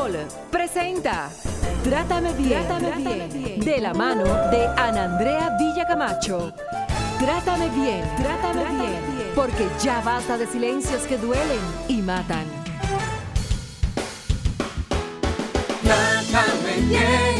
Sol presenta Trátame bien, Trátame bien, de la mano de Ana Andrea Villacamacho. Trátame bien, trátame, bien, porque ya basta de silencios que duelen y matan. Trátame bien,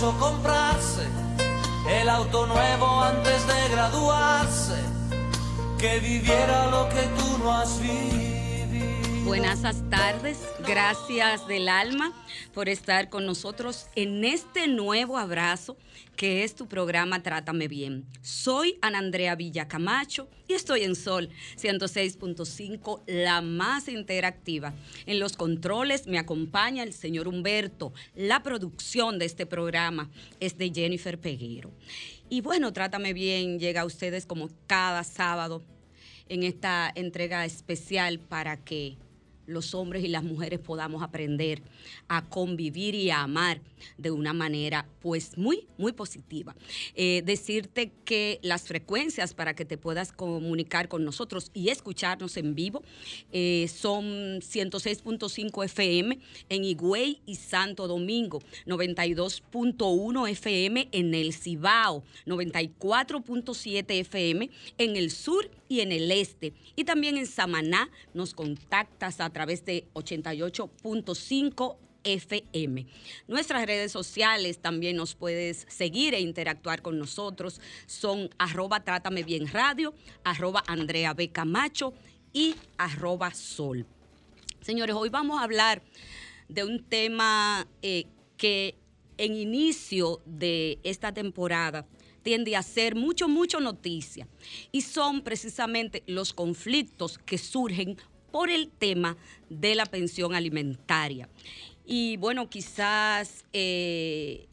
Quiso comprarse, el auto nuevo antes de graduarse, que viviera lo que tú no has vivido. Buenas tardes, gracias del alma por estar con nosotros en este nuevo abrazo que es tu programa Trátame Bien. Soy Ana Andrea Villacamacho y estoy en Sol 106.5, la más interactiva. En los controles me acompaña el señor Humberto. La producción de este programa es de Jennifer Peguero. Y bueno, Trátame Bien llega a ustedes como cada sábado en esta entrega especial para que los hombres y las mujeres podamos aprender a convivir y a amar de una manera pues muy, muy positiva. Eh, decirte que las frecuencias para que te puedas comunicar con nosotros y escucharnos en vivo eh, son 106.5 FM en Higüey y Santo Domingo, 92.1 FM en el Cibao, 94.7 FM en el sur y en el este. Y también en Samaná nos contactas a través de 88.5 FM. Nuestras redes sociales también nos puedes seguir e interactuar con nosotros. Son arroba Trátame Bien Radio, arroba Andrea B. Camacho y arroba Sol. Señores, hoy vamos a hablar de un tema eh, que en inicio de esta temporada tiende a ser mucho, mucho noticia. Y son precisamente los conflictos que surgen por el tema de la pensión alimentaria. Y bueno, quizás eh,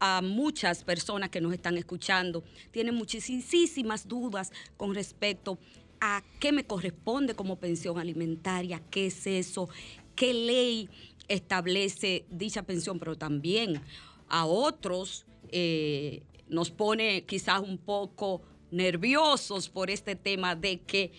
a muchas personas que nos están escuchando tienen muchísimas dudas con respecto a qué me corresponde como pensión alimentaria, qué es eso, qué ley establece dicha pensión, pero también a otros eh, nos pone quizás un poco nerviosos por este tema de que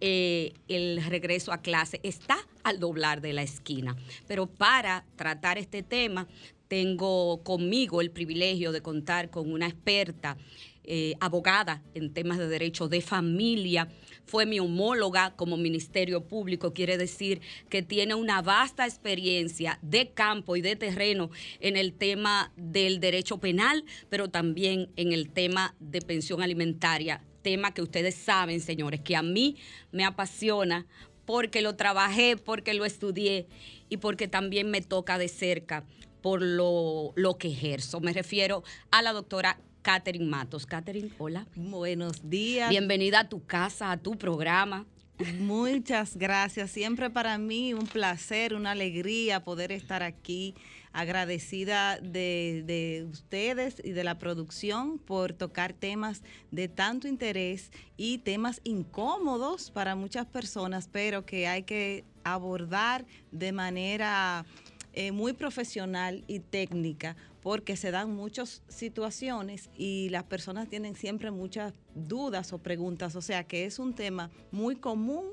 eh, el regreso a clase está al doblar de la esquina. Pero para tratar este tema, tengo conmigo el privilegio de contar con una experta eh, abogada en temas de derecho de familia. Fue mi homóloga como Ministerio Público, quiere decir que tiene una vasta experiencia de campo y de terreno en el tema del derecho penal, pero también en el tema de pensión alimentaria, tema que ustedes saben, señores, que a mí me apasiona porque lo trabajé, porque lo estudié y porque también me toca de cerca por lo, lo que ejerzo. Me refiero a la doctora Catherine Matos. Catherine, hola. Buenos días. Bienvenida a tu casa, a tu programa. Muchas gracias. Siempre para mí un placer, una alegría poder estar aquí. Agradecida de, de ustedes y de la producción por tocar temas de tanto interés y temas incómodos para muchas personas, pero que hay que abordar de manera eh, muy profesional y técnica porque se dan muchas situaciones y las personas tienen siempre muchas dudas o preguntas, o sea que es un tema muy común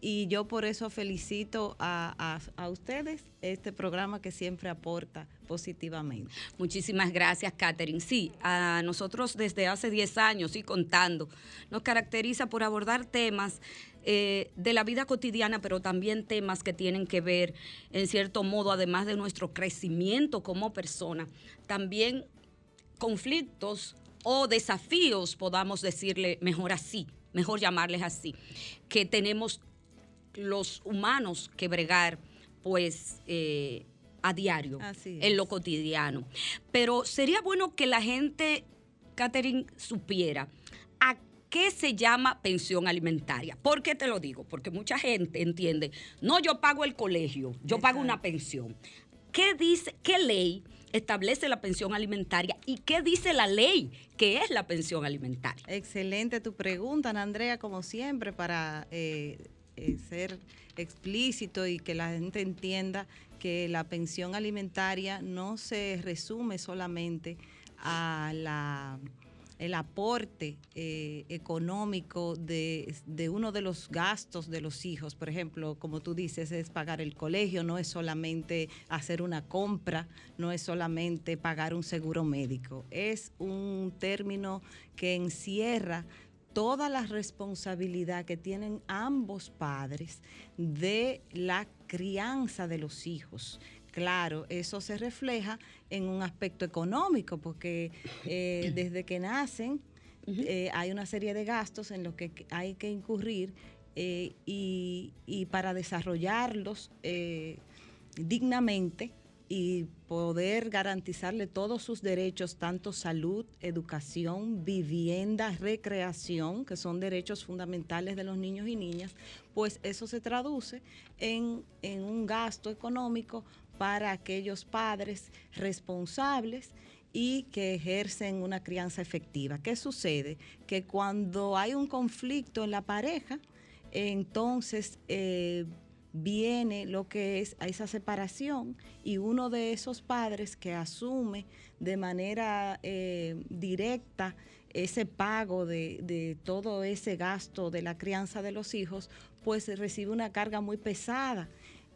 y yo por eso felicito a, a- ustedes este programa que siempre aporta positivamente. Muchísimas gracias, Catherine. Sí, a nosotros desde hace 10 años y contando, nos caracteriza por abordar temas eh, de la vida cotidiana, pero también temas que tienen que ver, en cierto modo, además de nuestro crecimiento como persona, también conflictos o desafíos, podamos decirle mejor así, mejor llamarles así, que tenemos los humanos que bregar, pues, eh, a diario, en lo cotidiano. Pero sería bueno que la gente, Catherine, supiera a qué se llama pensión alimentaria. ¿Por qué te lo digo? Porque mucha gente entiende, no, yo pago el colegio, yo pago una pensión. ¿Qué dice, qué ley establece la pensión alimentaria y qué dice la ley que es la pensión alimentaria? Excelente tu pregunta, Ana Andrea, como siempre, para eh, eh, ser explícito y que la gente entienda que la pensión alimentaria no se resume solamente a la el aporte eh, económico de, de uno de los gastos de los hijos. Por ejemplo, como tú dices, es pagar el colegio, no es solamente hacer una compra, no es solamente pagar un seguro médico. Es un término que encierra toda la responsabilidad que tienen ambos padres de la crianza de los hijos. Claro, eso se refleja en un aspecto económico, porque eh, desde que nacen eh, hay una serie de gastos en los que hay que incurrir eh, y, y para desarrollarlos dignamente y poder garantizarle todos sus derechos, tanto salud, educación, vivienda, recreación, que son derechos fundamentales de los niños y niñas, pues eso se traduce en, en un gasto económico para aquellos padres responsables y que ejercen una crianza efectiva. ¿Qué sucede? Que cuando hay un conflicto en la pareja, entonces eh, viene lo que es a esa separación y uno de esos padres que asume de manera eh, directa ese pago de, de todo ese gasto de la crianza de los hijos, pues recibe una carga muy pesada.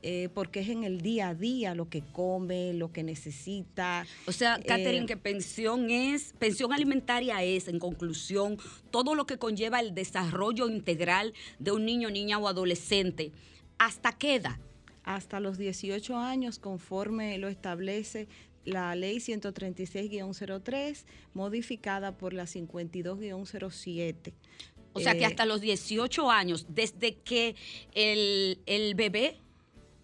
eh, porque es en el día a día lo que come, lo que necesita. O sea, Catherine, Eh, que pensión es, pensión alimentaria es, en conclusión, todo lo que conlleva el desarrollo integral de un niño, niña o adolescente. ¿Hasta qué edad? hasta los 18 años, conforme lo establece la ley 136-03, modificada por la 52-07. O sea, que Eh, hasta los 18 años, desde que el, el bebé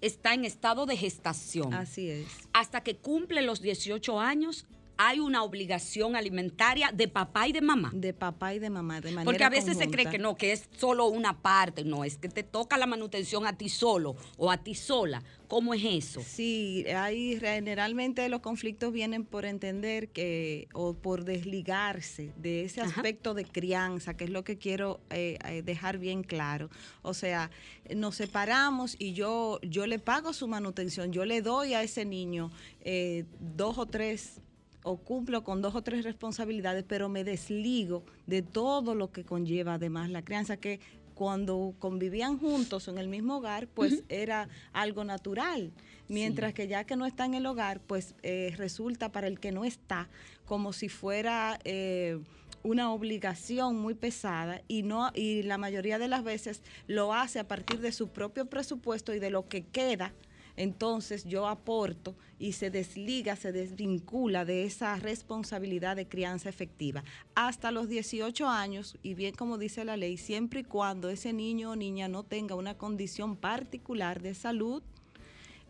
está en estado de gestación, Así es. hasta que cumple los 18 años, hay una obligación alimentaria de papá y de mamá. De papá y de mamá, de manera Porque a veces se cree que no, que es solo una parte, no, es que te toca la manutención a ti solo o a ti sola. ¿Cómo es eso? Sí, hay generalmente los conflictos vienen por entender que o por desligarse de ese Ajá. aspecto de crianza, que es lo que quiero eh, eh, dejar bien claro. O sea, nos separamos y yo yo le pago su manutención, yo le doy a ese niño eh, dos o tres o cumplo con dos o tres responsabilidades, pero me desligo de todo lo que conlleva además la crianza, que cuando convivían juntos en el mismo hogar, pues era algo natural. Mientras que ya que no está en el hogar, pues eh, resulta para el que no está como si fuera eh, una obligación muy pesada y no y la mayoría de las veces lo hace a partir de su propio presupuesto y de lo que queda entonces yo aporto y se desliga, se desvincula de esa responsabilidad de crianza efectiva. Hasta los 18 años, y bien como dice la ley, siempre y cuando ese niño o niña no tenga una condición particular de salud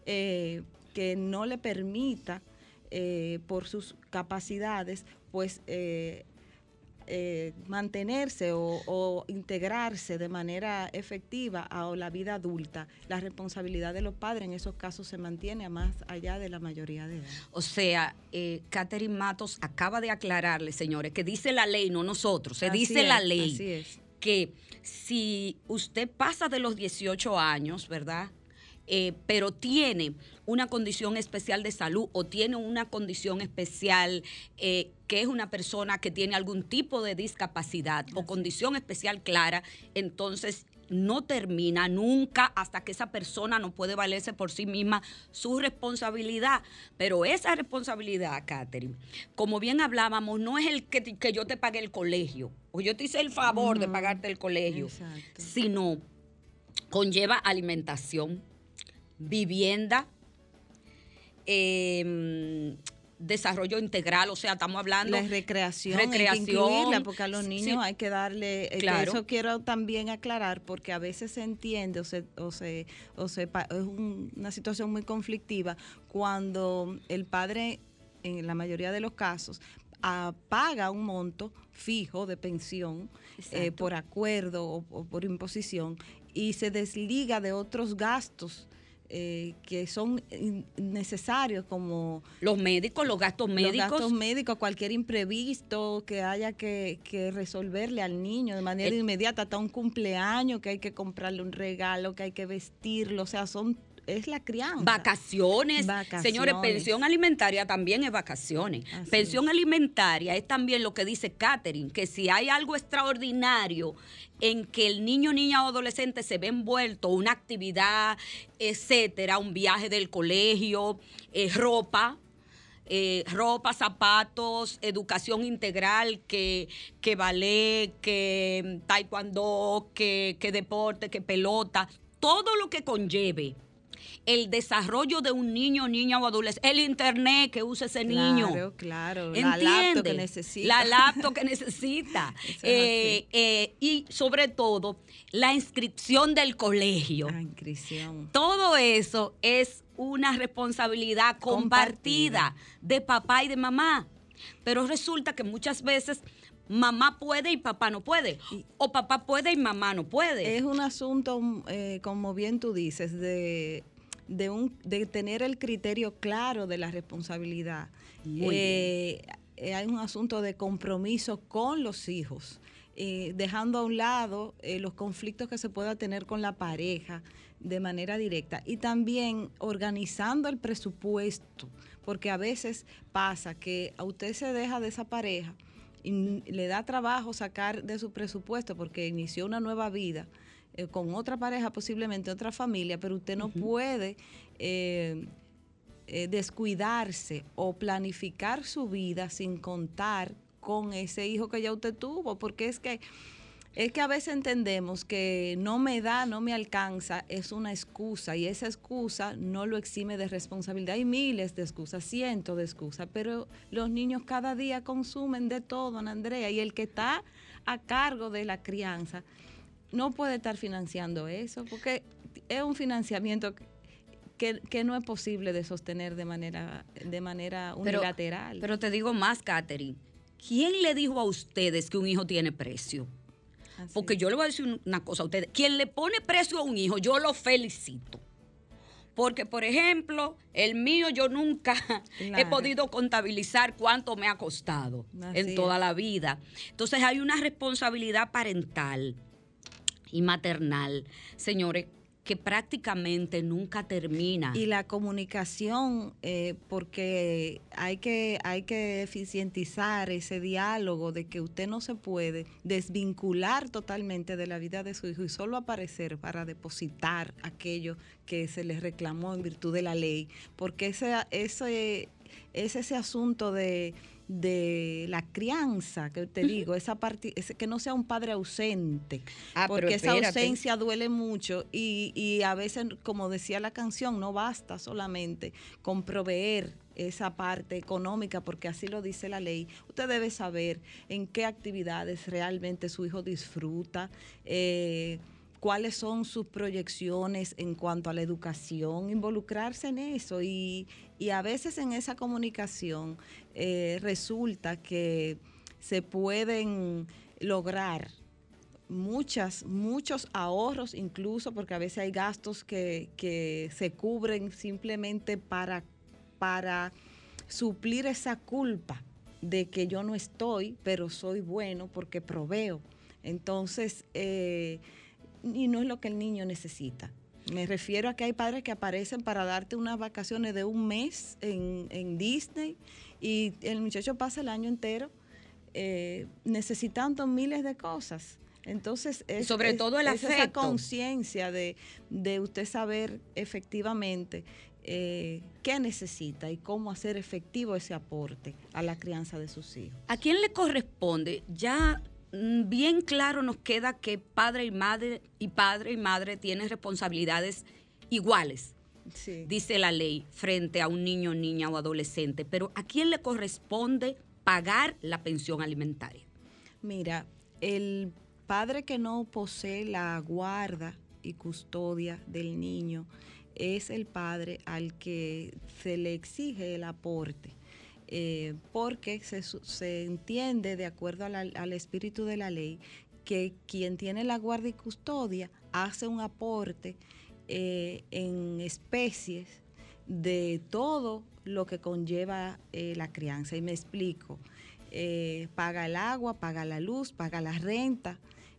eh, que no le permita, eh, por sus capacidades, pues... eh, eh, mantenerse o, o integrarse de manera efectiva a la vida adulta, la responsabilidad de los padres en esos casos se mantiene a más allá de la mayoría de edad. O sea, eh, Catherine Matos acaba de aclararle, señores, que dice la ley, no nosotros, se Así dice la ley así es. que si usted pasa de los 18 años, ¿verdad? Eh, pero tiene una condición especial de salud o tiene una condición especial eh, que es una persona que tiene algún tipo de discapacidad o condición especial clara, entonces no termina nunca hasta que esa persona no puede valerse por sí misma su responsabilidad. Pero esa responsabilidad, Catherine, como bien hablábamos, no es el que, que yo te pague el colegio o yo te hice el favor de pagarte el colegio, Exacto. sino conlleva alimentación, vivienda, em, desarrollo integral, o sea, estamos hablando La recreación, hay que recreación, incluirla, porque a los sí, niños hay que darle, eh, que Claro. eso quiero también aclarar, porque a veces se entiende o se, o se, o se es un- una situación muy conflictiva cuando el padre, en la mayoría de los casos, paga un monto fijo de pensión eh, por acuerdo o, o por imposición y se desliga de otros gastos eh, que son necesarios como los médicos, los gastos los médicos. gastos médicos, cualquier imprevisto que haya que, que resolverle al niño de manera Eh. inmediata, hasta un cumpleaños que hay que comprarle un regalo, que hay que vestirlo, o sea, son es la crianza. Vacaciones. Vacaciones. Señores, pensión alimentaria también es vacaciones. Así pensión alimentaria es también lo que dice Catherine, que si hay algo extraordinario en que el niño, niña o adolescente se ve envuelto, una actividad, etcétera, un viaje del colegio, eh, ropa, eh, ropa, zapatos, educación integral, que, que ballet, que taekwondo, que, que deporte, que pelota, todo lo que conlleve el desarrollo de un niño, niña o adolescente, el internet que usa ese niño. Claro, claro. La ¿Entiende? laptop que necesita. La laptop que necesita. Eh, eh, y sobre todo, la inscripción del colegio. La inscripción. Todo eso es una responsabilidad compartida, de papá y de mamá. Pero resulta que muchas veces mamá puede y papá no puede. O papá puede y mamá no puede. Es un asunto, eh, como bien tú dices, de, de, un, de tener el criterio claro de la responsabilidad. Eh, hay un asunto de compromiso con los hijos, eh, dejando a un lado eh, los conflictos que se pueda tener con la pareja de manera directa y también organizando el presupuesto, porque a veces pasa que a usted se deja de esa pareja y le da trabajo sacar de su presupuesto porque inició una nueva vida eh, con otra pareja, posiblemente otra familia, pero usted no puede eh, eh, descuidarse o planificar su vida sin contar con ese hijo que ya usted tuvo, porque es que es que a veces entendemos que no me da, no me alcanza, es una excusa y esa excusa no lo exime de responsabilidad. Hay miles de excusas, cientos de excusas, pero los niños cada día consumen de todo, Ana Andrea, y el que está a cargo de la crianza no puede estar financiando eso, porque es un financiamiento que, que no es posible de sostener de manera, de manera unilateral. Pero te digo más, Catherine. ¿Quién le dijo a ustedes que un hijo tiene precio? Así Porque yo le voy a decir una cosa a ustedes. Quien le pone precio a un hijo, yo lo felicito. Porque, por ejemplo, el mío yo nunca he podido contabilizar cuánto me ha costado Así en es. toda la vida. Entonces hay una responsabilidad parental y maternal, señores, que prácticamente nunca termina. Y la comunicación, eh, porque hay que, hay que eficientizar ese diálogo de que usted no se puede desvincular totalmente de la vida de su hijo y solo aparecer para depositar aquello que se le reclamó en virtud de la ley, porque ese, ese, es ese asunto de, de la crianza, que te digo, esa parte, que no sea un padre ausente, Ah, porque esa ausencia duele mucho y, y a veces, como decía la canción, no basta solamente con proveer esa parte económica, porque así lo dice la ley. Usted debe saber en qué actividades realmente su hijo disfruta, eh, cuáles son sus proyecciones en cuanto a la educación, involucrarse en eso y, y a veces en esa comunicación eh, resulta que se pueden lograr muchas, muchos ahorros incluso, porque a veces hay gastos que, que se cubren simplemente para, para suplir esa culpa de que yo no estoy, pero soy bueno porque proveo. Entonces, eh, y no es lo que el niño necesita. Me refiero a que hay padres que aparecen para darte unas vacaciones de un mes en, en Disney y el muchacho pasa el año entero eh, necesitando miles de cosas. Entonces, es, sobre todo el es esa conciencia de, de usted saber efectivamente eh, qué necesita y cómo hacer efectivo ese aporte a la crianza de sus hijos. ¿A quién le corresponde? Ya bien claro nos queda que padre y madre y padre y madre tienen responsabilidades iguales, Sí. dice la ley, frente a un niño, niña o adolescente. Pero ¿a quién le corresponde pagar la pensión alimentaria? Mira, el padre que no posee la guarda y custodia del niño es el padre al que se le exige el aporte, eh, porque se, se entiende, de acuerdo la- al espíritu de la ley, que quien tiene la guarda y custodia hace un aporte eh, en especies de todo lo que conlleva eh, la crianza. Y me explico. Eh, paga el agua, paga la luz, paga la renta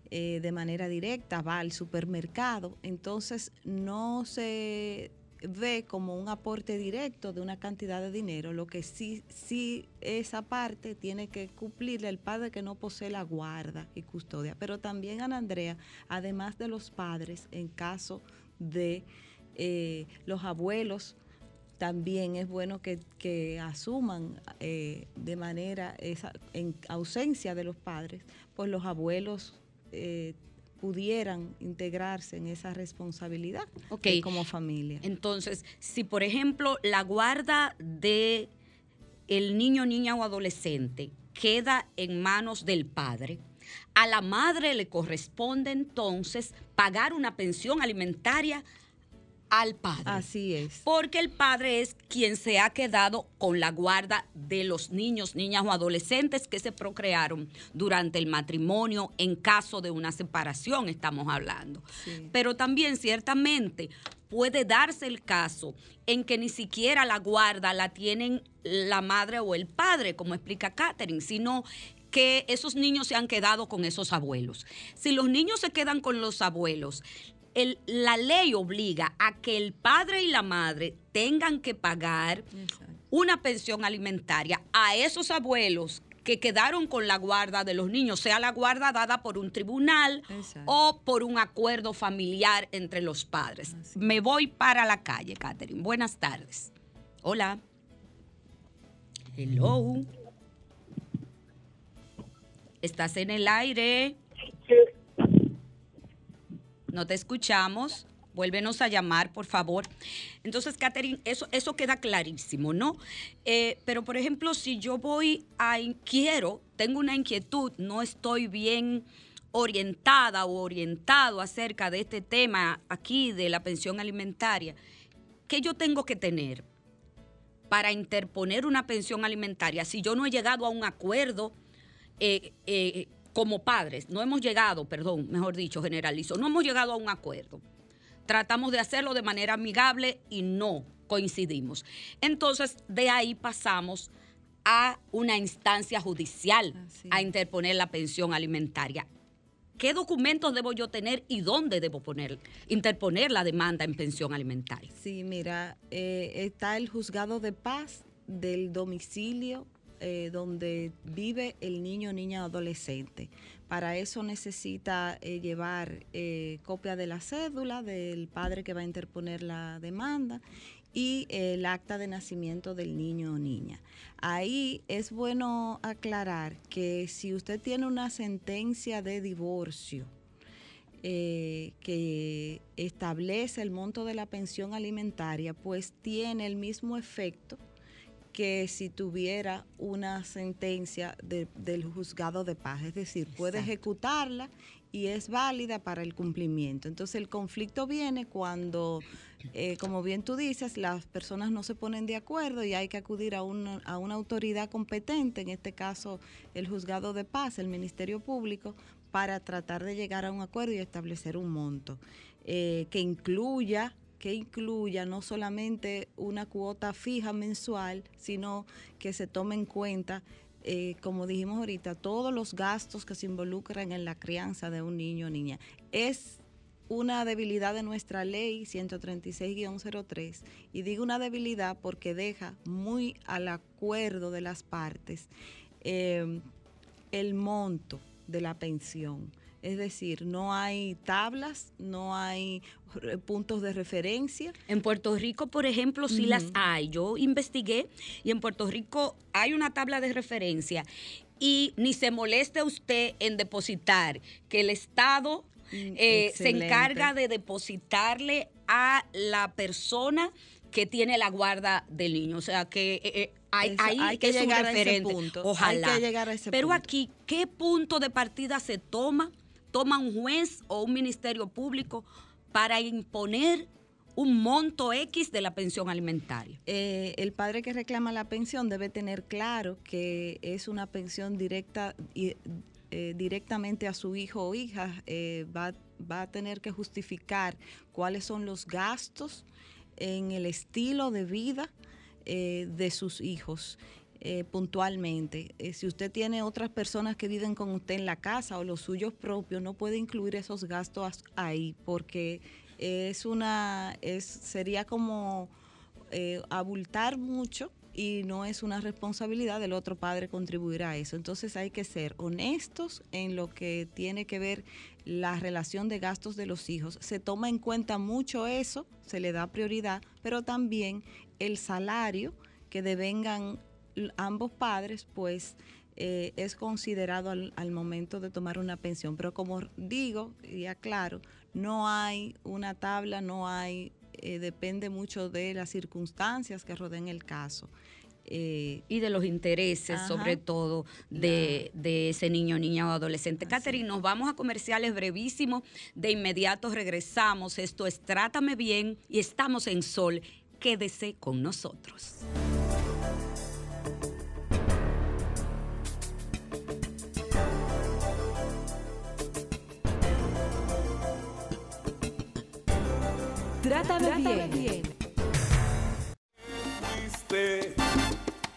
de manera directa, va al supermercado. Entonces no se ve como un aporte directo de una cantidad de dinero, lo que sí, sí esa parte tiene que cumplirle el padre que no posee la guarda y custodia. Pero también Ana Andrea, además de los padres, en caso de eh, los abuelos, también es bueno que, que asuman eh, de manera, esa, en ausencia de los padres, pues los abuelos eh, pudieran integrarse en esa responsabilidad como familia. Entonces, si por ejemplo la guarda de el niño, niña o adolescente queda en manos del padre, a la madre le corresponde entonces pagar una pensión alimentaria al padre. Así es. Porque el padre es quien se ha quedado con la guarda de los niños, niñas o adolescentes que se procrearon durante el matrimonio en caso de una separación, estamos hablando. Sí. Pero también ciertamente puede darse el caso en que ni siquiera la guarda la tienen la madre o el padre, como explica Catherine, sino que esos niños se han quedado con esos abuelos. Si los niños se quedan con los abuelos, el- la ley obliga a que el padre y la madre tengan que pagar una pensión alimentaria a esos abuelos que quedaron con la guarda de los niños, sea la guarda dada por un tribunal Exacto. o por un acuerdo familiar entre los padres. Así. Me voy para la calle, Catherine. Buenas tardes. Hola. Hello. ¿Estás en el aire? No te escuchamos. Vuélvenos a llamar, por favor. Entonces, Catherine, eso, eso queda clarísimo, ¿no? Eh, pero, por ejemplo, si yo voy a, quiero, tengo una inquietud, no estoy bien orientada o orientado acerca de este tema aquí de la pensión alimentaria, ¿qué yo tengo que tener para interponer una pensión alimentaria si yo no he llegado a un acuerdo eh, eh, como padres? No hemos llegado, perdón, mejor dicho, generalizo, no hemos llegado a un acuerdo tratamos de hacerlo de manera amigable y no coincidimos. Entonces, de ahí pasamos a una instancia judicial a interponer la pensión alimentaria. ¿Qué documentos debo yo tener y dónde debo poner, interponer la demanda en pensión alimentaria? Sí, mira, eh, está el juzgado de paz del domicilio eh, donde vive el niño, niña adolescente. Para eso necesita eh, llevar eh, copia de la cédula del padre que va a interponer la demanda y el acta de nacimiento del niño o niña. Ahí es bueno aclarar que si usted tiene una sentencia de divorcio, que establece el monto de la pensión alimentaria, pues tiene el mismo efecto que si tuviera una sentencia de- del juzgado de paz. Es decir, puede Exacto. ejecutarla y es válida para el cumplimiento. Entonces el conflicto viene cuando, eh, como bien tú dices, las personas no se ponen de acuerdo y hay que acudir a una, a una autoridad competente, en este caso el juzgado de paz, el Ministerio Público, para tratar de llegar a un acuerdo y establecer un monto eh, que incluya que incluya no solamente una cuota fija mensual, sino que se tome en cuenta eh, como dijimos ahorita, todos los gastos que se involucran en la crianza de un niño o niña. Es una debilidad de nuestra ley 136-03 y digo una debilidad porque deja muy al acuerdo de las partes eh, el monto de la pensión. Es decir, no hay tablas, no hay puntos de referencia. En Puerto Rico, por ejemplo, sí las hay. Yo investigué y en Puerto Rico hay una tabla de referencia y ni se moleste usted en depositar, que el Estado Mm, eh, se encarga de depositarle a la persona que tiene la guarda del niño. O sea que eh, eh, hay, Eso, ahí hay que es un llegar a ese referente. punto, hay Ojalá. que llegar a ese Pero punto. aquí, ¿qué punto de partida se toma? ¿Toma un juez o un ministerio público para imponer un monto X de la pensión alimentaria? Eh, el padre que reclama la pensión debe tener claro que es una pensión directa y eh, directamente a su hijo o hija. eh, va, va a tener que justificar cuáles son los gastos en el estilo de vida de sus hijos. Eh, puntualmente. Eh, si usted tiene otras personas que viven con usted en la casa o los suyos propios, no puede incluir esos gastos ahí porque es una, es, sería como eh, abultar mucho y no es una responsabilidad del otro padre contribuir a eso. Entonces hay que ser honestos en lo que tiene que ver la relación de gastos de los hijos. Se toma en cuenta mucho eso, se le da prioridad, pero también el salario que devengan ambos padres, pues eh, es considerado al, al momento de tomar una pensión. Pero como digo y aclaro, no hay una tabla, no hay, eh, depende mucho de las circunstancias que rodeen el caso. Eh, y de los intereses, Ajá. sobre todo, de, de ese niño, niña o adolescente. Catherine, nos vamos a comerciales brevísimos. De inmediato regresamos. Esto es Trátame Bien y estamos en Sol. Quédese con nosotros. Trátame, bien. fuiste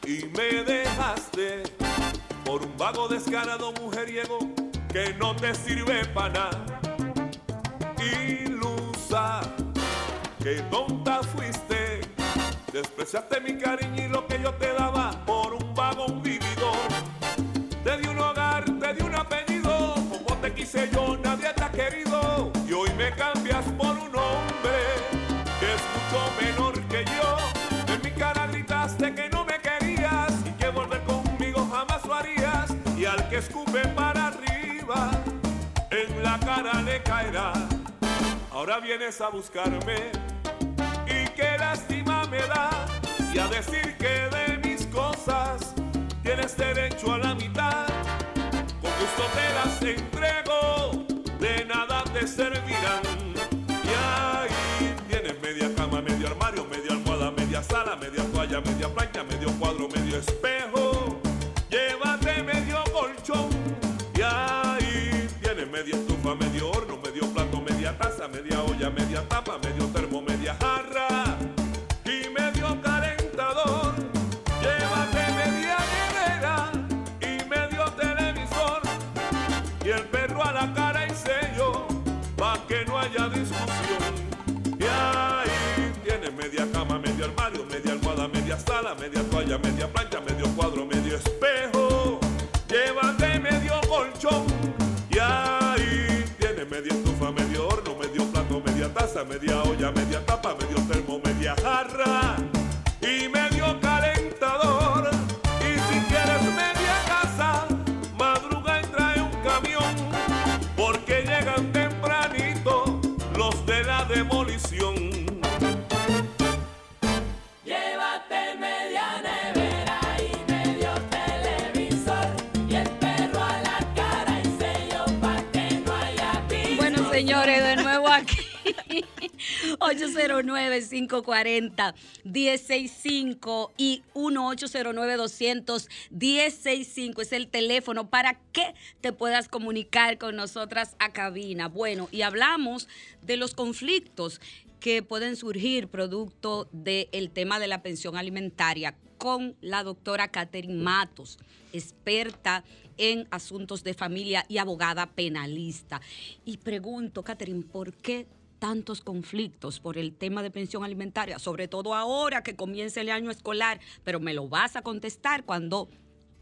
y me dejaste por un vago descarado mujeriego que no te sirve para nada. Ilusa, que tonta fuiste, despreciaste mi cariño y lo que yo te daba le caerá. Ahora vienes a buscarme y qué lástima me da y a decir que de mis cosas tienes derecho a la mitad. Con gusto te las entrego, de nada te servirán. Y ahí tienes media cama, medio armario, media almohada, media sala, media toalla, media plancha, medio cuadro, medio espejo. Media olla, media 809-540-165 y 1-809-200-165 es el teléfono para que te puedas comunicar con nosotras a cabina. Bueno, y hablamos de los conflictos que pueden surgir producto del tema de la pensión alimentaria con la doctora Catherine Matos, experta en asuntos de familia y abogada penalista. Y pregunto, Catherine, ¿por qué tantos conflictos por el tema de pensión alimentaria? Sobre todo ahora que comienza el año escolar, pero me lo vas a contestar cuando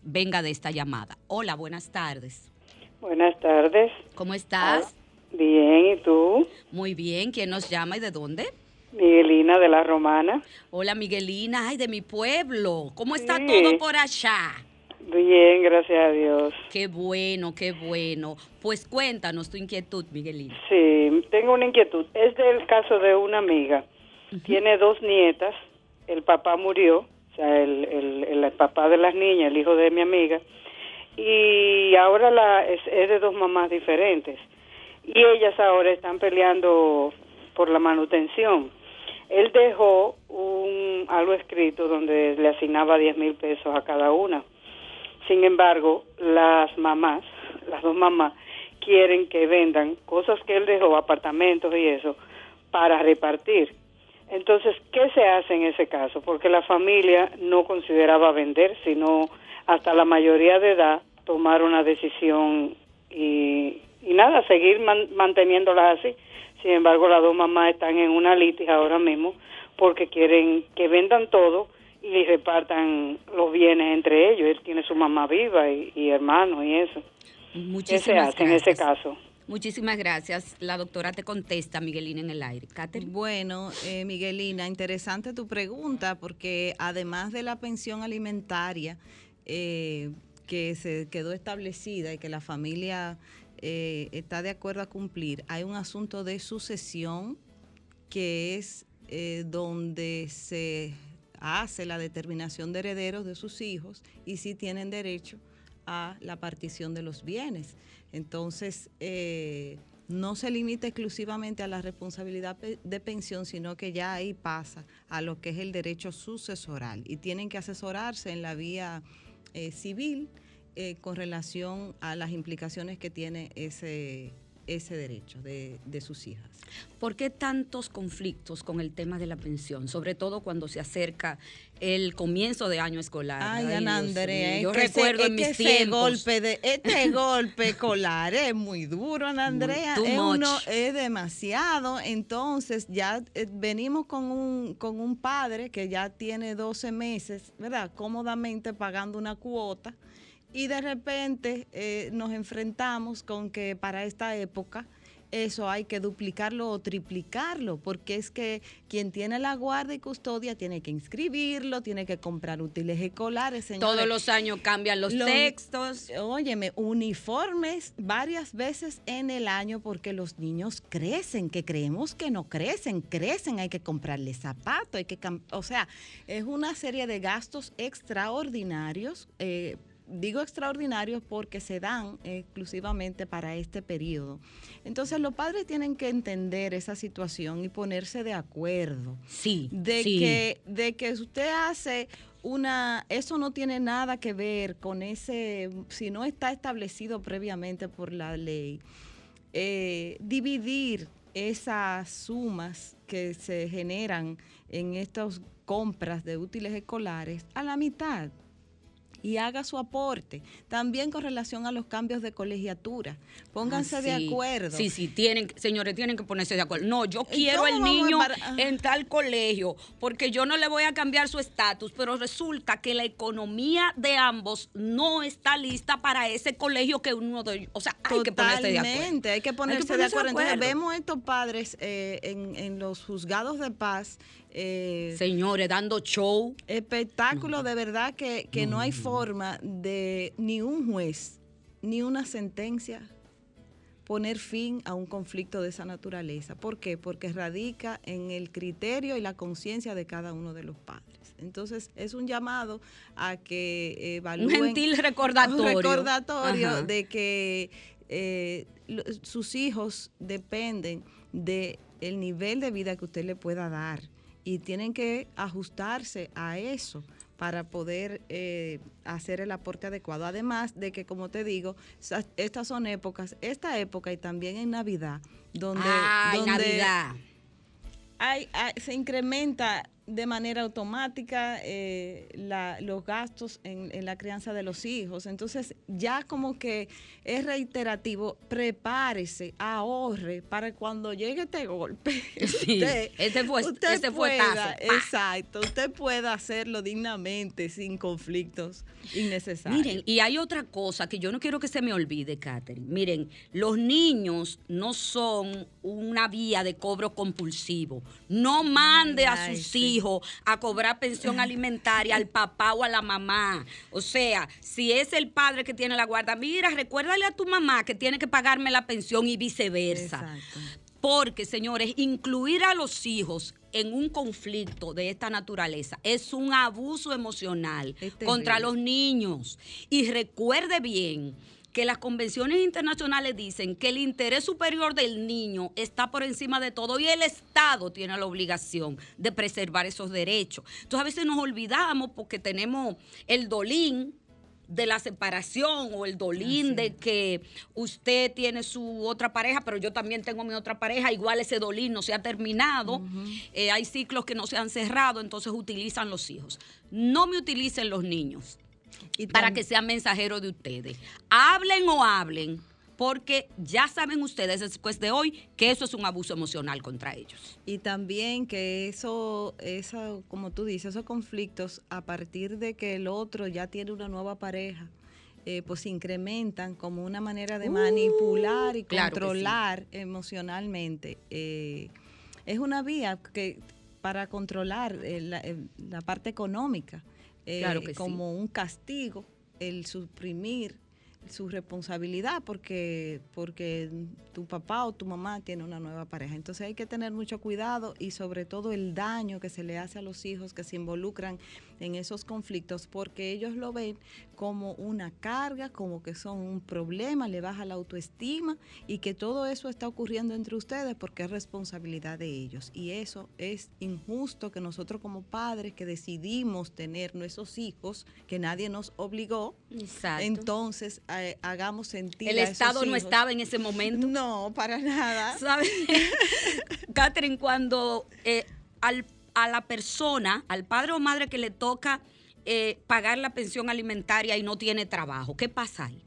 venga de esta llamada. Hola, buenas tardes. Buenas tardes. ¿Cómo estás? Bien, ¿y tú? Muy bien. ¿Quién nos llama y de dónde? Miguelina de la Romana. Hola, Miguelina. Ay, de mi pueblo. ¿Cómo está Sí. todo por allá? Bien, gracias a Dios. Qué bueno, qué bueno. Pues cuéntanos tu inquietud, Miguelina. Sí, tengo una inquietud. Es del caso de una amiga. Tiene dos nietas. El papá murió, o sea, el, el, el papá de las niñas, el hijo de mi amiga. Y ahora la, es, es de dos mamás diferentes. Y ellas ahora están peleando por la manutención. Él dejó un, algo escrito donde le asignaba 10 mil pesos a cada una. Sin embargo, las mamás, las dos mamás, quieren que vendan cosas que él dejó, apartamentos y eso, para repartir. Entonces, ¿qué se hace en ese caso? Porque la familia no consideraba vender, sino hasta la mayoría de edad tomar una decisión y, y nada, seguir man- manteniéndolas así. Sin embargo, las dos mamás están en una litis ahora mismo porque quieren que vendan todo y repartan los bienes entre ellos. Él tiene su mamá viva y, y hermanos y eso. ¿Qué se Muchísimas hace en ese gracias. caso? Muchísimas gracias. La doctora te contesta, Miguelina, en el aire. Catherine. Bueno, eh, Miguelina, interesante tu pregunta porque además de la pensión alimentaria eh, que se quedó establecida y que la familia eh, está de acuerdo a cumplir, hay un asunto de sucesión que es eh, donde se hace la determinación de herederos de sus hijos y si tienen derecho a la partición de los bienes. Entonces, eh, no se limita exclusivamente a la responsabilidad de pensión, sino que ya ahí pasa a lo que es el derecho sucesoral y tienen que asesorarse en la vía eh, civil eh, con relación a las implicaciones que tiene ese, ese derecho de, de sus hijas. ¿Por qué tantos conflictos con el tema de la pensión? Sobre todo cuando se acerca el comienzo de año escolar. Ay, Ana. Andrea, Yo recuerdo en mis tiempos. golpe de este golpe escolar es muy duro, Ana Andrea, es, much. uno- es demasiado. Entonces ya eh, venimos con un con un padre que ya tiene 12 meses, ¿verdad? Cómodamente pagando una cuota y de repente eh, nos enfrentamos con que para esta época eso hay que duplicarlo o triplicarlo, porque es que quien tiene la guardia y custodia tiene que inscribirlo, tiene que comprar útiles escolares. señores. Todos los años cambian los Lo- textos. Óyeme, uniformes varias veces en el año porque los niños crecen, que creemos que no crecen, crecen, hay que comprarles zapatos, hay que, o sea, es una serie de gastos extraordinarios. eh, digo extraordinarios porque se dan exclusivamente para este periodo. Entonces los padres tienen que entender esa situación y ponerse de acuerdo Sí. de sí. que de que usted hace una eso no tiene nada que ver con ese si no está establecido previamente por la ley eh, dividir esas sumas que se generan en estas compras de útiles escolares a la mitad y haga su aporte. También con relación a los cambios de colegiatura. Pónganse Ah, de acuerdo. Sí, sí, tienen, señores, tienen que ponerse de acuerdo. No, yo quiero el niño ah. en tal colegio, porque yo no le voy a cambiar su estatus, pero resulta que la economía de ambos no está lista para ese colegio que uno de ellos. O sea, hay que ponerse de acuerdo. Totalmente, hay que ponerse, de ponerse de acuerdo. Entonces acuerdo. vemos estos padres eh, en, en los juzgados de paz. Eh, Señores, dando show. espectáculo de verdad que, que no hay forma de ni un juez ni una sentencia poner fin a un conflicto de esa naturaleza. ¿Por qué? Porque radica en el criterio y la conciencia de cada uno de los padres. Entonces es un llamado a que evalúen Un gentil recordatorio. un recordatorio Ajá. de que eh, sus hijos dependen de el nivel de vida que usted le pueda dar y tienen que ajustarse a eso para poder eh, hacer el aporte adecuado. Además de que, como te digo, estas son épocas, esta época y también en Navidad, donde, Ay, donde Navidad. hay- hay- se incrementa de manera automática eh, la- los gastos en, en la crianza de los hijos. Entonces, ya como que es reiterativo, prepárese, ahorre para cuando llegue este golpe. Sí, ese fue- ese fue pueda, exacto, usted pueda hacerlo dignamente, sin conflictos innecesarios. Miren, y hay otra cosa que yo no quiero que se me olvide, Catherine. Miren, los niños no son una vía de cobro compulsivo. No mande a sus sí. hijos a cobrar pensión alimentaria al papá o a la mamá. O sea, si es el padre que tiene la guarda, mira, recuérdale a tu mamá que tiene que pagarme la pensión y viceversa. Exacto. Porque, señores, incluir a los hijos en un conflicto de esta naturaleza es un abuso emocional contra los niños. Y recuerde bien que las convenciones internacionales dicen que el interés superior del niño está por encima de todo y el Estado tiene la obligación de preservar esos derechos. Entonces a veces nos olvidamos porque tenemos el dolín de la separación o el dolín de que usted tiene su otra pareja, pero yo también tengo mi otra pareja, igual ese dolín no se ha terminado, Eh, hay ciclos que no se han cerrado, entonces utilizan los hijos. No me utilicen los niños Y para que sean mensajeros de ustedes. Hablen o hablen, porque ya saben ustedes después de hoy que eso es un abuso emocional contra ellos. Y también que eso, eso, como tú dices, esos conflictos a partir de que el otro ya tiene una nueva pareja, eh, pues se incrementan como una manera de manipular y Uh, claro que sí. controlar emocionalmente. Eh, es una vía que para controlar eh, la, eh, la parte económica, eh, Claro que sí. como un castigo, el suprimir su responsabilidad porque porque tu papá o tu mamá tiene una nueva pareja. Entonces hay que tener mucho cuidado y sobre todo el daño que se le hace a los hijos que se involucran en esos conflictos porque ellos lo ven como una carga, como que son un problema, le baja la autoestima y que todo eso está ocurriendo entre ustedes porque es responsabilidad de ellos. Y eso es injusto que nosotros como padres que decidimos tener nuestros hijos, que nadie nos obligó, Exacto. entonces eh, hagamos sentir el a esos Estado no estaba en ese momento. No, para nada. ¿Sabes? Catherine, cuando eh, al- a la persona, al padre o madre que le toca eh, pagar la pensión alimentaria y no tiene trabajo, ¿qué pasa ahí?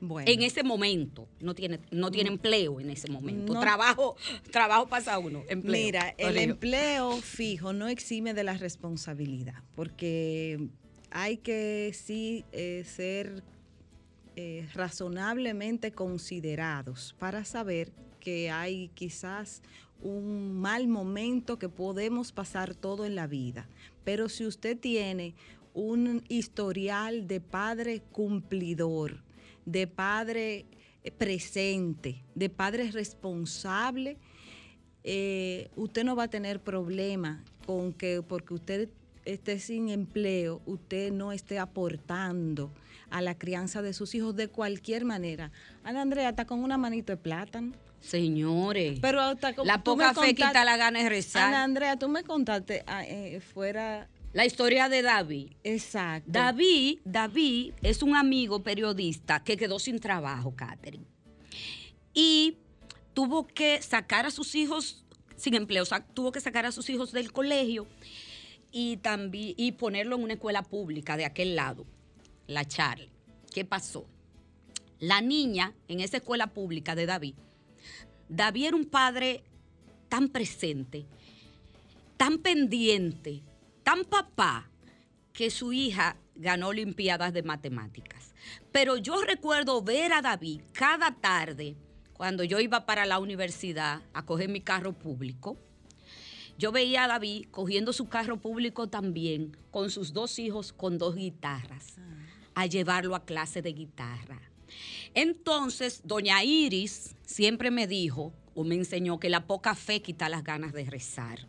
Bueno, En ese momento, no tiene, no tiene empleo en ese momento. No. Trabajo, trabajo pasa uno. Empleo. mira, el empleo fijo no exime de la responsabilidad, porque hay que sí eh, ser eh, razonablemente considerados para saber que hay quizás un mal momento que podemos pasar todo en la vida. Pero si usted tiene un historial de padre cumplidor, de padre eh, presente, de padre responsable, eh, usted no va a tener problema con que porque usted esté sin empleo, usted no esté aportando a la crianza de sus hijos de cualquier manera. Ana Andrea está con una manito de plátano. Señores, Pero hasta como la poca fe contaste- quita la gana de rezar. Ana Andrea, tú me contaste ah, eh, fuera la historia de David. exacto. David, David es un amigo periodista que quedó sin trabajo, Catherine. Y tuvo que sacar a sus hijos sin empleo, o sea, tuvo que sacar a sus hijos del colegio y también y ponerlo en una escuela pública de aquel lado, la Charlie. ¿Qué pasó? La niña en esa escuela pública de David, David era un padre tan presente, tan pendiente, tan papá, que su hija ganó Olimpiadas de Matemáticas. Pero yo recuerdo ver a David cada tarde, cuando yo iba para la universidad a coger mi carro público, yo veía a David cogiendo su carro público también, con sus dos hijos, con dos guitarras, a llevarlo a clase de guitarra. Entonces, doña Iris siempre me dijo o me enseñó que la poca fe quita las ganas de rezar.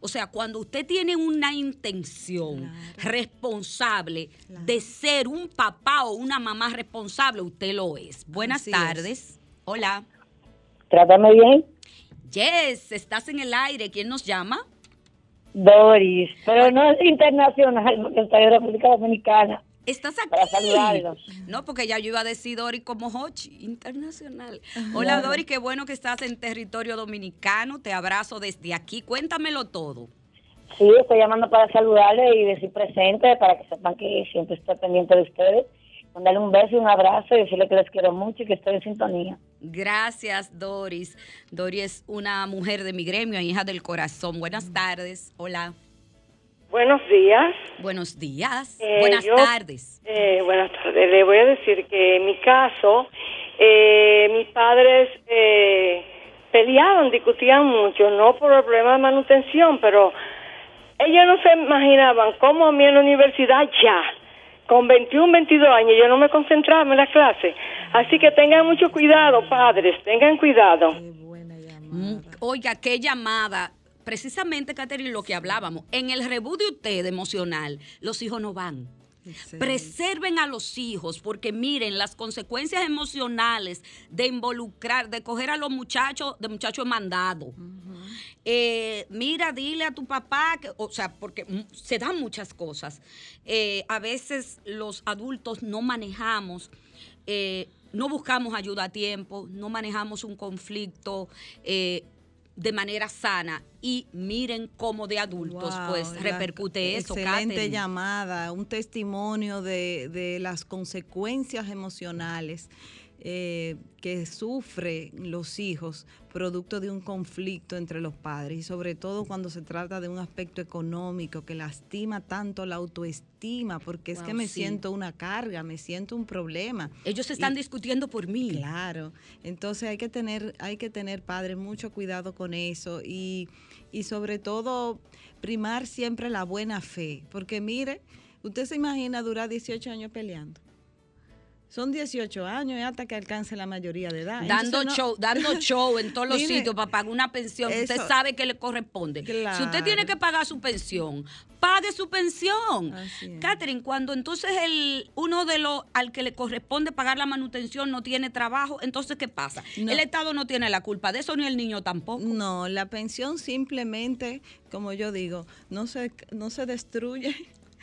O sea, cuando usted tiene una intención responsable de ser un papá o una mamá responsable, usted lo es. Buenas Así es. tardes. Hola. Trátame bien. Yes, estás en el aire. ¿Quién nos llama? Doris, pero no es internacional porque estoy en República Dominicana. Estás aquí. Para saludarlos. No, porque ya yo iba a decir Dori como Hochi, internacional. Hola Bueno. Dori, qué bueno que estás en territorio dominicano. Te abrazo desde aquí. Cuéntamelo todo. Sí, estoy llamando para saludarle y decir presente para que sepan que siempre estoy pendiente de ustedes. Mandarle un beso y un abrazo y decirle que les quiero mucho y que estoy en sintonía. Gracias, Doris. Dori es una mujer de mi gremio, hija del corazón. Buenas tardes. Hola. Buenos días. Buenos días. Eh, Buenas yo- tardes. Eh, buenas tardes. Le voy a decir que en mi caso, eh, mis padres eh, peleaban, discutían mucho, no por el problema de manutención, pero ellos no se imaginaban cómo a mí en la universidad ya, con 21, 22 años, yo no me concentraba en la clase. Así que tengan mucho cuidado, padres, tengan cuidado. Mm, Oiga, qué llamada. Precisamente, Catherine, lo que hablábamos. En el rebú de usted emocional, los hijos no van. Preserven a los hijos porque miren las consecuencias emocionales de involucrar, de coger a los muchachos, de muchachos mandados. Eh, mira, dile a tu papá, que, o sea, porque se dan muchas cosas. Eh, a veces los adultos no manejamos, eh, no buscamos ayuda a tiempo, no manejamos un conflicto eh, de manera sana y miren cómo de adultos Wow, pues repercute eso. Excelente llamada, un testimonio de, de las consecuencias emocionales eh, que sufren los hijos producto de un conflicto entre los padres y sobre todo cuando se trata de un aspecto económico que lastima tanto la autoestima porque es que me sí. siento una carga, me siento un problema. Ellos están Y- discutiendo por mí. Claro, entonces hay que tener, hay que tener padres mucho cuidado con eso y, y sobre todo primar siempre la buena fe, porque mire, usted se imagina durar 18 años peleando. Son 18 años y hasta que alcance la mayoría de edad. Dando Entonces, no- show, dando show en todos los Mire, sitios para pagar una pensión. que Usted eso- sabe que le corresponde. Si usted tiene que pagar su pensión, pague su pensión. Es. Catherine, cuando entonces el uno de los al que le corresponde pagar la manutención no tiene trabajo, entonces ¿qué pasa? No. El Estado no tiene la culpa de eso ni el niño tampoco. No, la pensión simplemente, como yo digo, no se, no se destruye.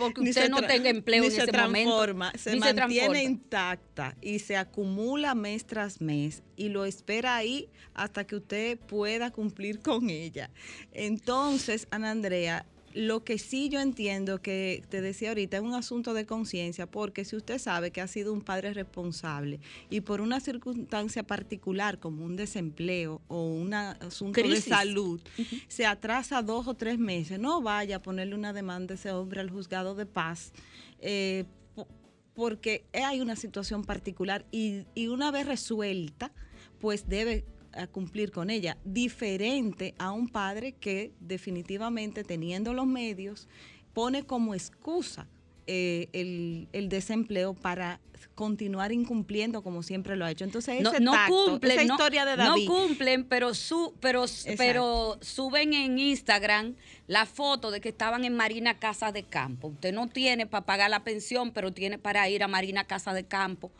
Porque usted no tenga empleo ni en se ese momento, transforma, se ni se mantiene intacta y se acumula mes tras mes y lo espera ahí hasta que usted pueda cumplir con ella. Entonces, Ana Andrea, lo que sí yo entiendo que te decía ahorita es un asunto de conciencia, porque si usted sabe que ha sido un padre responsable y por una circunstancia particular como un desempleo o un asunto Crisis. de salud, se atrasa dos o tres meses, no vaya a ponerle una demanda a ese hombre al juzgado de paz. eh, po- porque hay una situación particular y, y una vez resuelta, pues debe a cumplir con ella, diferente a un padre que definitivamente teniendo los medios pone como excusa eh, el, el desempleo para continuar incumpliendo como siempre lo ha hecho. Entonces, No, ese no tacto, cumplen, esa no, historia de no David. cumplen, pero su, pero, pero suben en Instagram la foto de que estaban en Marina Casa de Campo. Usted no tiene para pagar la pensión, pero tiene para ir a Marina Casa de Campo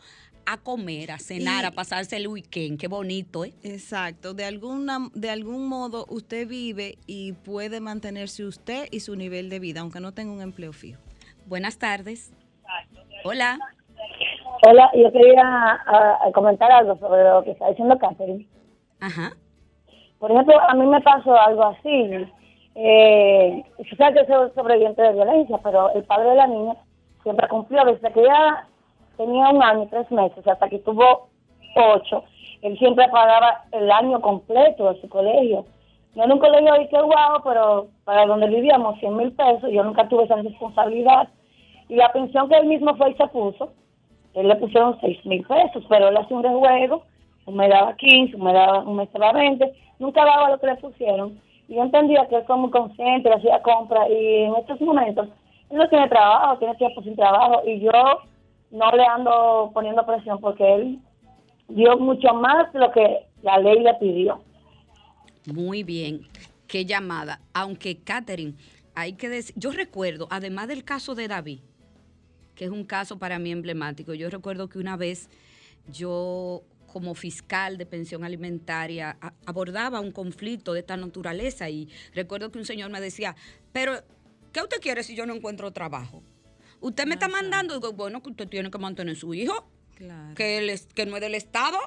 a comer, a cenar, Y- a pasarse el weekend. Qué bonito, ¿eh? Exacto, de alguna de algún modo usted vive y puede mantenerse usted y su nivel de vida, aunque no tenga un empleo fijo. Buenas tardes. Hola. Hola, yo quería ah, comentar algo sobre lo que está diciendo Catherine. Ajá. Por ejemplo, a mí me pasó algo así. Eh, yo sé que soy sobreviviente de violencia, pero el padre de la niña siempre cumplió. Desde que ella tenía un año tres meses hasta que tuvo ocho, él siempre pagaba el año completo de su colegio. No en un colegio de que guau, pero para donde vivíamos 100 mil pesos, yo nunca tuve esa responsabilidad. Y la pensión que él mismo fue y se puso, él le pusieron 6 mil pesos, pero él hacía un rejuego, me daba 15, un me daba, un me daba 20, nunca daba lo que le pusieron. Y yo entendía que él fue muy consciente, le hacía compra, y en estos momentos, él no tiene trabajo, tiene tiempo sin trabajo, y yo no le ando poniendo presión porque él dio mucho más de lo que la ley le pidió. Muy bien. Qué llamada. Aunque, Catherine, hay que decir, yo recuerdo, además del caso de David, que es un caso para mí emblemático, yo recuerdo que una vez yo como fiscal de pensión alimentaria abordaba un conflicto de esta naturaleza y recuerdo que un señor me decía, pero ¿qué usted quiere si yo no encuentro trabajo? Usted me está mandando, digo, bueno, que usted tiene que mantener su hijo, Claro. que, es- que no es del Estado.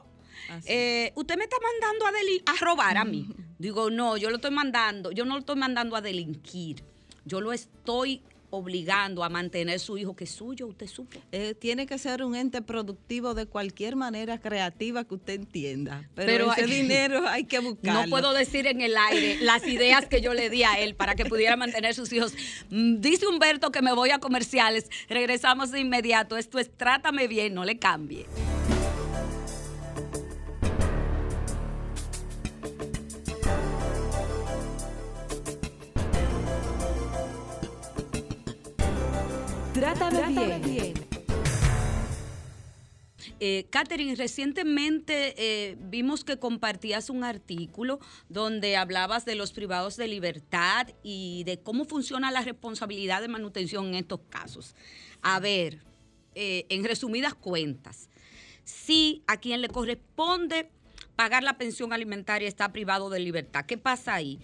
Eh, usted me está mandando a, deli- a robar a mí. Digo, no, yo lo estoy mandando, yo no lo estoy mandando a delinquir. Yo lo estoy obligando a mantener su hijo que es suyo, usted supo. Eh, tiene que ser un ente productivo de cualquier manera creativa que usted entienda. Pero, Pero ese hay- dinero hay que buscarlo. No puedo decir en el aire las ideas que yo le di a él para que pudiera mantener sus hijos. Mm, Dice Humberto que me voy a comerciales. Regresamos de inmediato. Esto es Trátame bien, no le cambie. Trátame, bien. Eh, Catherine, recientemente eh, vimos que compartías un artículo donde hablabas de los privados de libertad y de cómo funciona la responsabilidad de manutención en estos casos. A ver, eh, en resumidas cuentas, si a quien le corresponde pagar la pensión alimentaria está privado de libertad, ¿qué pasa ahí?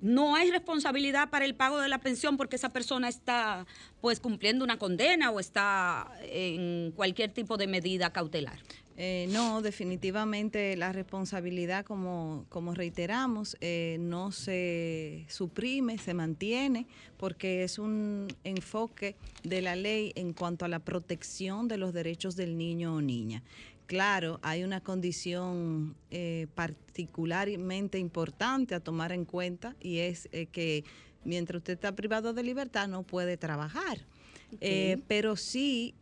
No hay responsabilidad para el pago de la pensión porque esa persona está pues cumpliendo una condena o está en cualquier tipo de medida cautelar. Eh, no, definitivamente la responsabilidad, como, como reiteramos, eh, no se suprime, se mantiene, porque es un enfoque de la ley en cuanto a la protección de los derechos del niño o niña. Claro, hay una condición eh, particularmente importante a tomar en cuenta y es eh, que mientras usted está privado de libertad no puede trabajar. Eh, pero sí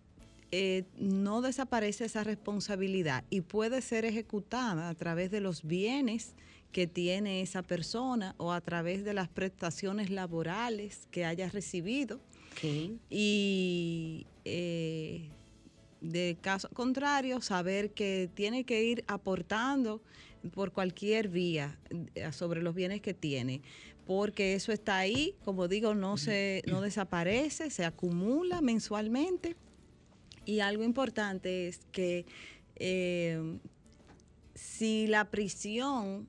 eh, no desaparece esa responsabilidad y puede ser ejecutada a través de los bienes que tiene esa persona o a través de las prestaciones laborales que haya recibido. Y eh, de caso contrario, saber que tiene que ir aportando por cualquier vía eh, sobre los bienes que tiene, porque eso está ahí, como digo, no se no desaparece, se acumula mensualmente. Y algo importante es que eh, si la prisión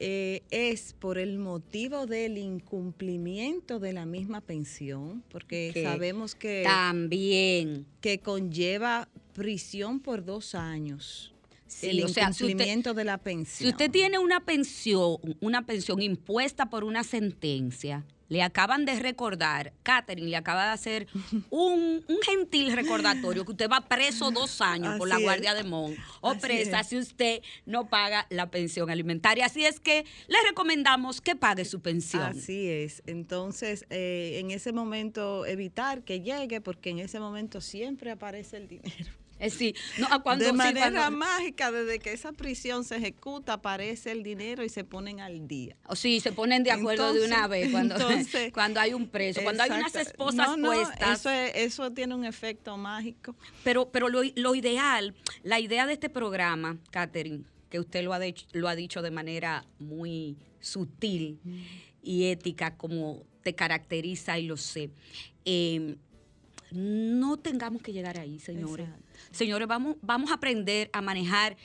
eh, es por el motivo del incumplimiento de la misma pensión, porque Que sabemos que también que conlleva prisión por dos años. Sí, el o sea, si usted- incumplimiento de la pensión. Si usted tiene una pensión, una pensión impuesta por una sentencia, le acaban de recordar, Catherine le acaba de hacer un, un gentil recordatorio que usted va preso dos años por la es. Guardia de Mon o Así presa es. si usted no paga la pensión alimentaria. Así es que le recomendamos que pague su pensión. Así es. Entonces, eh, en ese momento evitar que llegue, porque en ese momento siempre aparece el dinero. Eh, sí, no, cuando, de sí, manera cuando- mágica, desde que esa prisión se ejecuta, aparece el dinero y se ponen al día. O sí, se ponen de acuerdo de una vez cuando, entonces, cuando hay un preso, cuando hay unas esposas No, no, puestas. Eso, es- eso tiene un efecto mágico. Pero, pero lo, lo ideal, la idea de este programa, Catherine, que usted lo ha, de- lo ha dicho de manera muy sutil y ética, como te caracteriza y lo sé, eh, no tengamos que llegar ahí, señores. Señores, vamos, vamos a aprender a manejar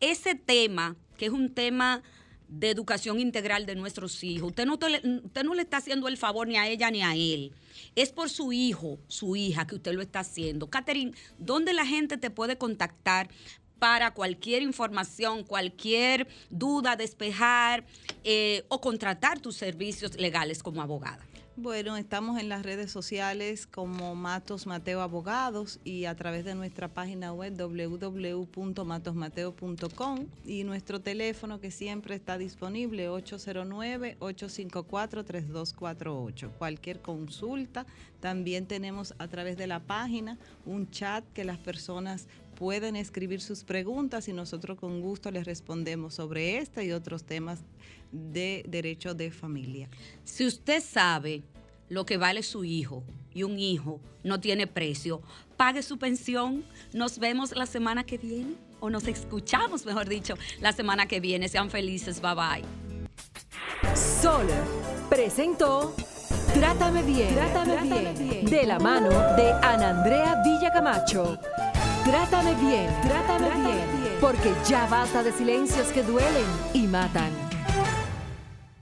ese tema, que es un tema de educación integral de nuestros hijos. Usted no, te usted no le está haciendo el favor ni a ella ni a él. Es por su hijo, su hija, que usted lo está haciendo. Catherine, ¿dónde la gente te puede contactar para cualquier información, cualquier duda, despejar eh, o contratar tus servicios legales como abogada? Bueno, estamos en las redes sociales como Matos Mateo Abogados y a través de nuestra página web www.matosmateo.com y nuestro teléfono que siempre está disponible 809-854-3248. Cualquier consulta, también tenemos a través de la página un chat que las personas pueden escribir sus preguntas y nosotros con gusto les respondemos sobre esta y otros temas de derecho de familia. Si usted sabe lo que vale su hijo y un hijo no tiene precio, pague su pensión. Nos vemos la semana que viene o nos escuchamos, mejor dicho, la semana que viene. Sean felices. Bye bye. Sol presentó Trátame bien, Trátame, bien, de la mano de Ana Andrea Villacamacho. Trátame bien, Trátame, bien. porque ya basta de silencios que duelen y matan.